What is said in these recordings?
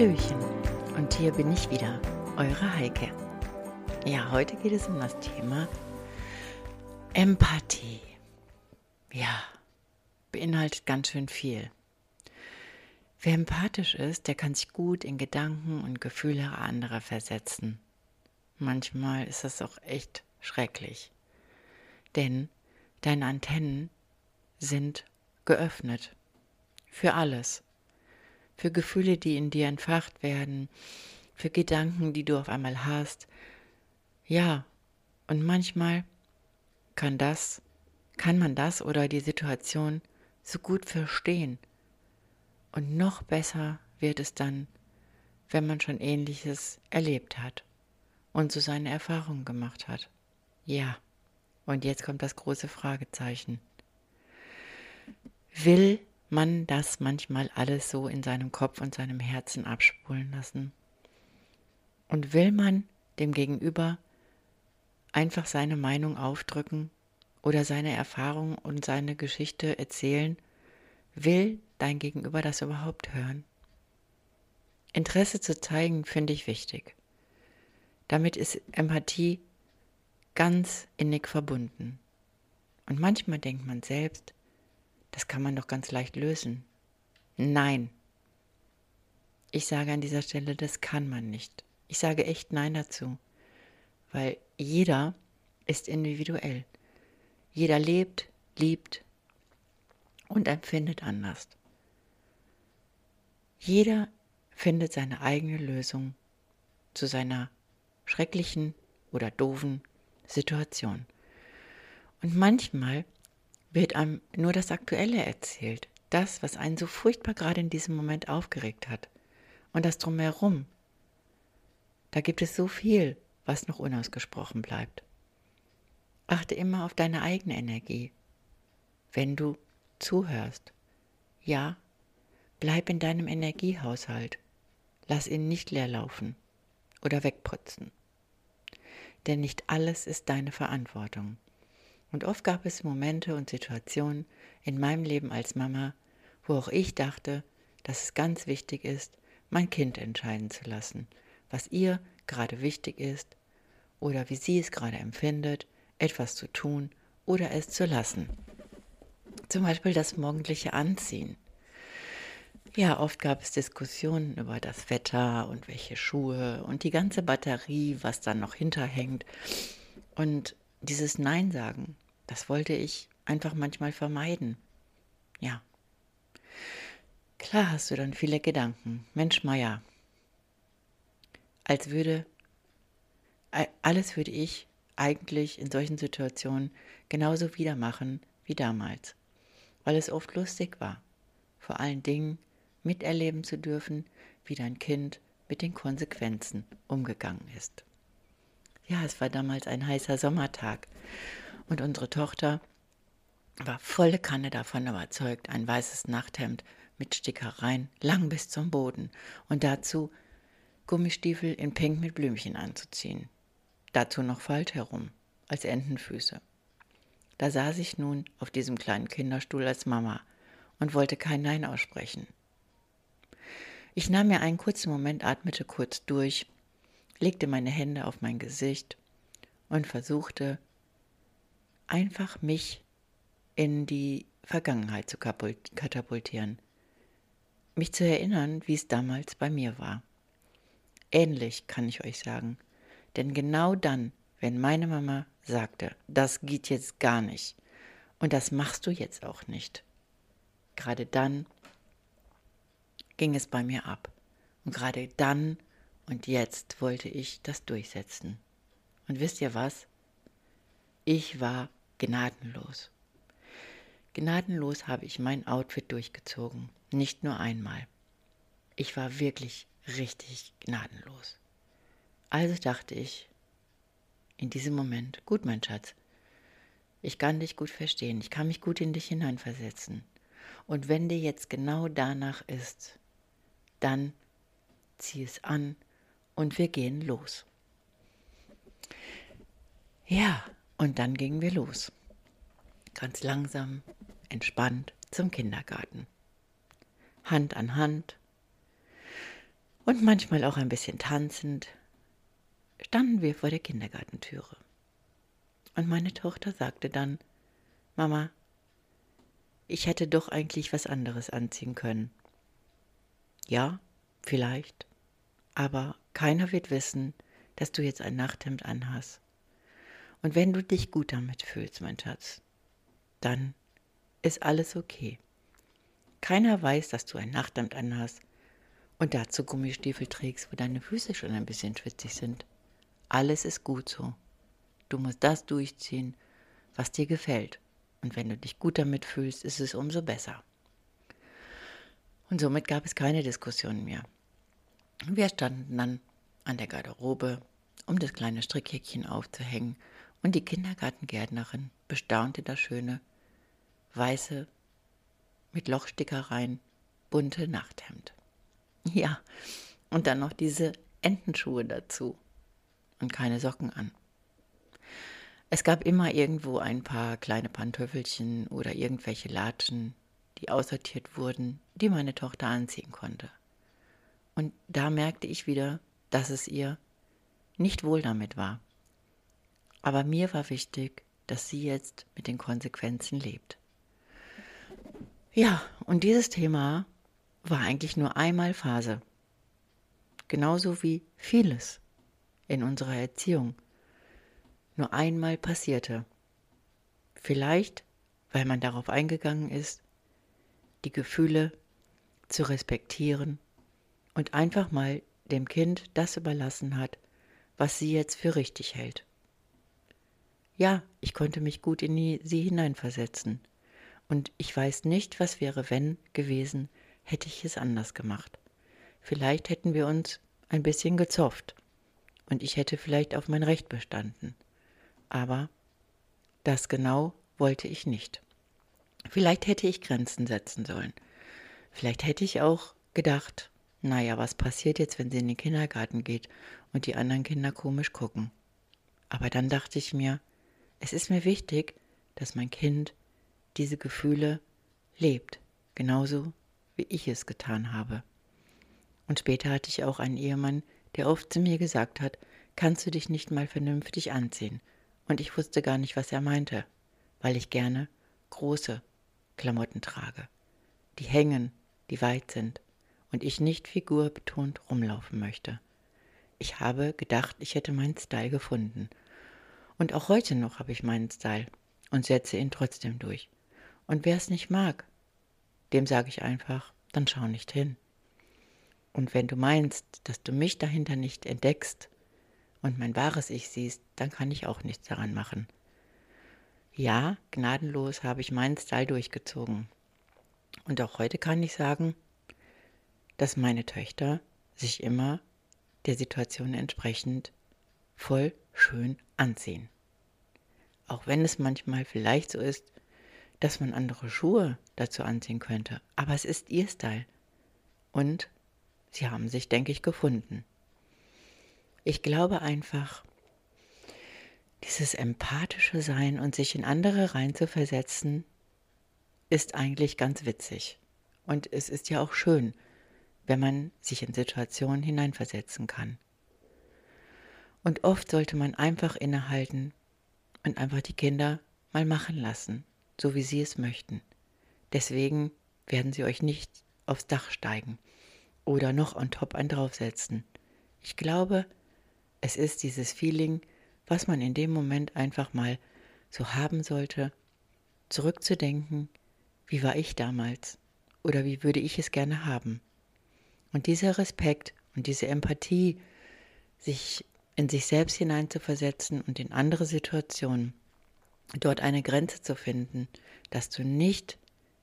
Hallöchen und hier bin ich wieder, eure Heike. Ja, heute geht es um das Thema Empathie. Ja, beinhaltet ganz schön viel. Wer empathisch ist, der kann sich gut in Gedanken und Gefühle anderer versetzen. Manchmal ist das auch echt schrecklich. Denn deine Antennen sind geöffnet. Für alles für Gefühle, die in dir entfacht werden, für Gedanken, die du auf einmal hast. Ja, und manchmal kann das, kann man das oder die Situation so gut verstehen. Und noch besser wird es dann, wenn man schon ähnliches erlebt hat und so seine Erfahrungen gemacht hat. Ja, und jetzt kommt das große Fragezeichen. Will man das manchmal alles so in seinem Kopf und seinem Herzen abspulen lassen? Und will man dem Gegenüber einfach seine Meinung aufdrücken oder seine Erfahrung und seine Geschichte erzählen? Will dein Gegenüber das überhaupt hören? Interesse zu zeigen finde ich wichtig. Damit ist Empathie ganz innig verbunden. Und manchmal denkt man selbst, das kann man doch ganz leicht lösen. Nein. Ich sage an dieser Stelle, das kann man nicht. Ich sage echt Nein dazu, weil jeder ist individuell. Jeder lebt, liebt und empfindet anders. Jeder findet seine eigene Lösung zu seiner schrecklichen oder doofen Situation. Und manchmal wird einem nur das Aktuelle erzählt, das, was einen so furchtbar gerade in diesem Moment aufgeregt hat. Und das drumherum. Da gibt es so viel, was noch unausgesprochen bleibt. Achte immer auf deine eigene Energie, wenn du zuhörst. Ja, bleib in deinem Energiehaushalt. Lass ihn nicht leer laufen oder wegputzen. Denn nicht alles ist deine Verantwortung. Und oft gab es Momente und Situationen in meinem Leben als Mama, wo auch ich dachte, dass es ganz wichtig ist, mein Kind entscheiden zu lassen, was ihr gerade wichtig ist oder wie sie es gerade empfindet, etwas zu tun oder es zu lassen. Zum Beispiel das morgendliche Anziehen. Ja, oft gab es Diskussionen über das Wetter und welche Schuhe und die ganze Batterie, was dann noch hinterhängt. Und dieses Nein sagen, das wollte ich einfach manchmal vermeiden. Ja. Klar hast du dann viele Gedanken. Mensch, Meier. Als würde, alles würde ich eigentlich in solchen Situationen genauso wieder machen wie damals. Weil es oft lustig war. Vor allen Dingen miterleben zu dürfen, wie dein Kind mit den Konsequenzen umgegangen ist. Ja, es war damals ein heißer Sommertag und unsere Tochter war volle Kanne davon überzeugt, ein weißes Nachthemd mit Stickereien lang bis zum Boden und dazu Gummistiefel in Pink mit Blümchen anzuziehen. Dazu noch falsch herum, als Entenfüße. Da saß ich nun auf diesem kleinen Kinderstuhl als Mama und wollte kein Nein aussprechen. Ich nahm mir einen kurzen Moment, atmete kurz durch legte meine Hände auf mein Gesicht und versuchte einfach mich in die Vergangenheit zu katapultieren, mich zu erinnern, wie es damals bei mir war. Ähnlich kann ich euch sagen, denn genau dann, wenn meine Mama sagte, das geht jetzt gar nicht und das machst du jetzt auch nicht, gerade dann ging es bei mir ab. Und gerade dann und jetzt wollte ich das durchsetzen. Und wisst ihr was? Ich war gnadenlos. Gnadenlos habe ich mein Outfit durchgezogen. Nicht nur einmal. Ich war wirklich richtig gnadenlos. Also dachte ich in diesem Moment, gut, mein Schatz, ich kann dich gut verstehen, ich kann mich gut in dich hineinversetzen. Und wenn dir jetzt genau danach ist, dann zieh es an und wir gehen los. Ja, und dann gingen wir los. Ganz langsam, entspannt zum Kindergarten. Hand an Hand und manchmal auch ein bisschen tanzend standen wir vor der Kindergartentüre. Und meine Tochter sagte dann, Mama, ich hätte doch eigentlich was anderes anziehen können. Ja, vielleicht, aber keiner wird wissen, dass du jetzt ein Nachthemd anhast. Und wenn du dich gut damit fühlst, mein Schatz, dann ist alles okay. Keiner weiß, dass du ein Nachthemd anhast und dazu Gummistiefel trägst, wo deine Füße schon ein bisschen schwitzig sind. Alles ist gut so. Du musst das durchziehen, was dir gefällt. Und wenn du dich gut damit fühlst, ist es umso besser. Und somit gab es keine Diskussion mehr. Wir standen dann an der Garderobe, um das kleine Strickhäkchen aufzuhängen, und die Kindergartengärtnerin bestaunte das schöne, weiße, mit Lochstickereien, bunte Nachthemd. Ja, und dann noch diese Entenschuhe dazu und keine Socken an. Es gab immer irgendwo ein paar kleine Pantöffelchen oder irgendwelche Latschen, die aussortiert wurden, die meine Tochter anziehen konnte. Und da merkte ich wieder, dass es ihr nicht wohl damit war. Aber mir war wichtig, dass sie jetzt mit den Konsequenzen lebt. Ja, und dieses Thema war eigentlich nur einmal Phase. Genauso wie vieles in unserer Erziehung nur einmal passierte. Vielleicht, weil man darauf eingegangen ist, die Gefühle zu respektieren und einfach mal dem Kind das überlassen hat, was sie jetzt für richtig hält. Ja, ich konnte mich gut in sie hineinversetzen. Und ich weiß nicht, was wäre, wenn gewesen, hätte ich es anders gemacht. Vielleicht hätten wir uns ein bisschen gezofft und ich hätte vielleicht auf mein Recht bestanden aber das genau wollte ich nicht. Vielleicht hätte ich Grenzen setzen sollen. Vielleicht hätte ich auch gedacht, naja, was passiert jetzt, wenn sie in den Kindergarten geht und die anderen Kinder komisch gucken. Aber dann dachte ich mir, es ist mir wichtig, dass mein Kind diese Gefühle lebt, genauso wie ich es getan habe. Und später hatte ich auch einen Ehemann, der oft zu mir gesagt hat, kannst du dich nicht mal vernünftig anziehen? und ich wusste gar nicht, was er meinte, weil ich gerne große Klamotten trage, die hängen, die weit sind und ich nicht figurbetont rumlaufen möchte. Ich habe gedacht, ich hätte meinen Style gefunden. Und auch heute noch habe ich meinen Style und setze ihn trotzdem durch. Und wer es nicht mag, dem sage ich einfach, dann schau nicht hin. Und wenn du meinst, dass du mich dahinter nicht entdeckst, und mein wahres Ich siehst, dann kann ich auch nichts daran machen. Ja, gnadenlos habe ich meinen Style durchgezogen. Und auch heute kann ich sagen, dass meine Töchter sich immer der Situation entsprechend voll schön anziehen. Auch wenn es manchmal vielleicht so ist, dass man andere Schuhe dazu anziehen könnte. Aber es ist ihr Style. Und sie haben sich, denke ich, gefunden. Ich glaube einfach, dieses empathische Sein und sich in andere reinzuversetzen, ist eigentlich ganz witzig. Und es ist ja auch schön, wenn man sich in Situationen hineinversetzen kann. Und oft sollte man einfach innehalten und einfach die Kinder mal machen lassen, so wie sie es möchten. Deswegen werden sie euch nicht aufs Dach steigen oder noch on top ein draufsetzen. Ich glaube, es ist dieses Feeling, was man in dem Moment einfach mal so haben sollte, zurückzudenken, wie war ich damals oder wie würde ich es gerne haben. Und dieser Respekt und diese Empathie, sich in sich selbst hineinzuversetzen und in andere Situationen, dort eine Grenze zu finden, dass du nicht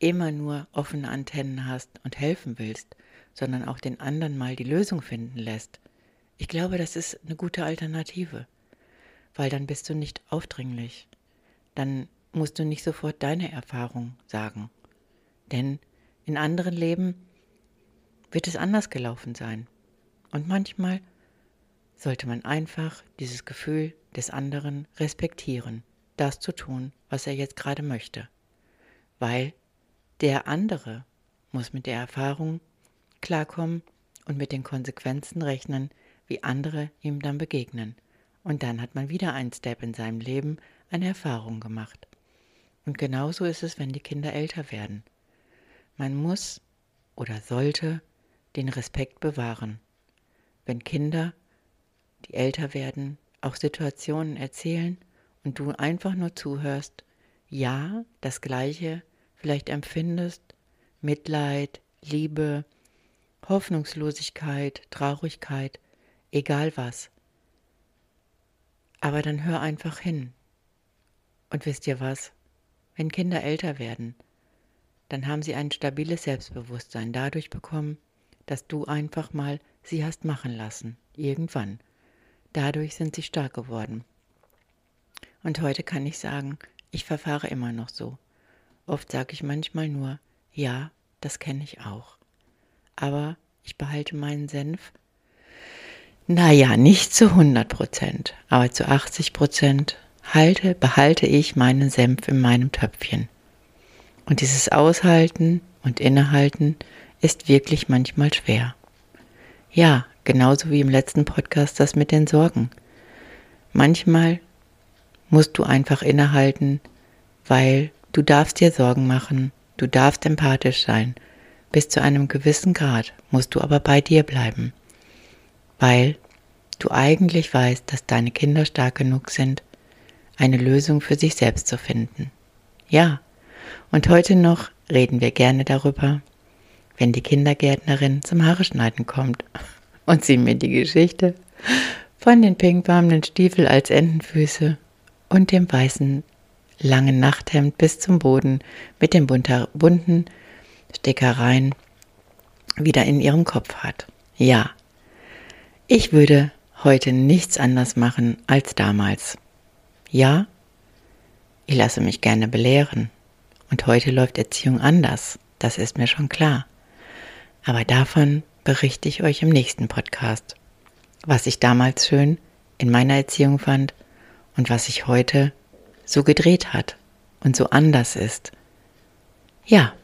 immer nur offene Antennen hast und helfen willst, sondern auch den anderen mal die Lösung finden lässt. Ich glaube, das ist eine gute Alternative, weil dann bist du nicht aufdringlich. Dann musst du nicht sofort deine Erfahrung sagen. Denn in anderen Leben wird es anders gelaufen sein. Und manchmal sollte man einfach dieses Gefühl des anderen respektieren, das zu tun, was er jetzt gerade möchte. Weil der andere muss mit der Erfahrung klarkommen und mit den Konsequenzen rechnen, wie andere ihm dann begegnen. Und dann hat man wieder einen Step in seinem Leben, eine Erfahrung gemacht. Und genauso ist es, wenn die Kinder älter werden. Man muss oder sollte den Respekt bewahren. Wenn Kinder, die älter werden, auch Situationen erzählen und du einfach nur zuhörst, ja, das Gleiche vielleicht empfindest, Mitleid, Liebe, Hoffnungslosigkeit, Traurigkeit, egal was. Aber dann hör einfach hin. Und wisst ihr was? Wenn Kinder älter werden, dann haben sie ein stabiles Selbstbewusstsein dadurch bekommen, dass du einfach mal sie hast machen lassen, irgendwann. Dadurch sind sie stark geworden. Und heute kann ich sagen, ich verfahre immer noch so. Oft sage ich manchmal nur, ja, das kenne ich auch. Aber ich behalte meinen Senf. Naja, nicht zu 100 Prozent, aber zu 80 Prozent halte, behalte ich meinen Senf in meinem Töpfchen. Und dieses Aushalten und Innehalten ist wirklich manchmal schwer. Ja, genauso wie im letzten Podcast das mit den Sorgen. Manchmal musst du einfach innehalten, weil du darfst dir Sorgen machen, du darfst empathisch sein. Bis zu einem gewissen Grad musst du aber bei dir bleiben, weil du eigentlich weißt, dass deine Kinder stark genug sind, eine Lösung für sich selbst zu finden. Ja, und heute noch reden wir gerne darüber, wenn die Kindergärtnerin zum Haare schneiden kommt und sie mir die Geschichte von den pinkfarbenen Stiefel als Entenfüße und dem weißen langen Nachthemd bis zum Boden mit den bunten Stickereien wieder in ihrem Kopf hat. Ja, ich würde heute nichts anders machen als damals. Ja, ich lasse mich gerne belehren. Und heute läuft Erziehung anders, das ist mir schon klar. Aber davon berichte ich euch im nächsten Podcast. Was ich damals schön in meiner Erziehung fand und was sich heute so gedreht hat und so anders ist. Ja,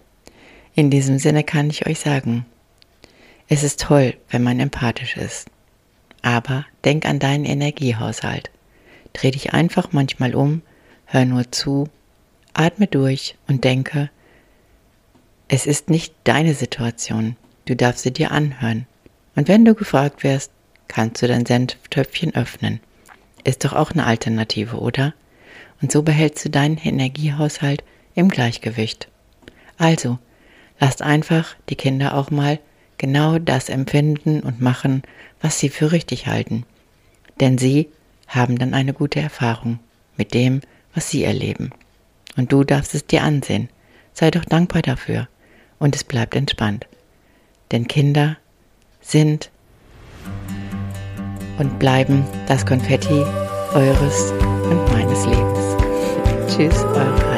in diesem Sinne kann ich euch sagen, es ist toll, wenn man empathisch ist. Aber denk an deinen Energiehaushalt. Dreh dich einfach manchmal um, hör nur zu, atme durch und denke, es ist nicht deine Situation, du darfst sie dir anhören. Und wenn du gefragt wirst, kannst du dein Senftöpfchen öffnen. Ist doch auch eine Alternative, oder? Und so behältst du deinen Energiehaushalt im Gleichgewicht. Also, lasst einfach die Kinder auch mal genau das empfinden und machen, was sie für richtig halten. Denn sie haben dann eine gute Erfahrung mit dem, was sie erleben. Und du darfst es dir ansehen. Sei doch dankbar dafür. Und es bleibt entspannt. Denn Kinder sind und bleiben das Konfetti eures und meines Lebens. Tschüss, eure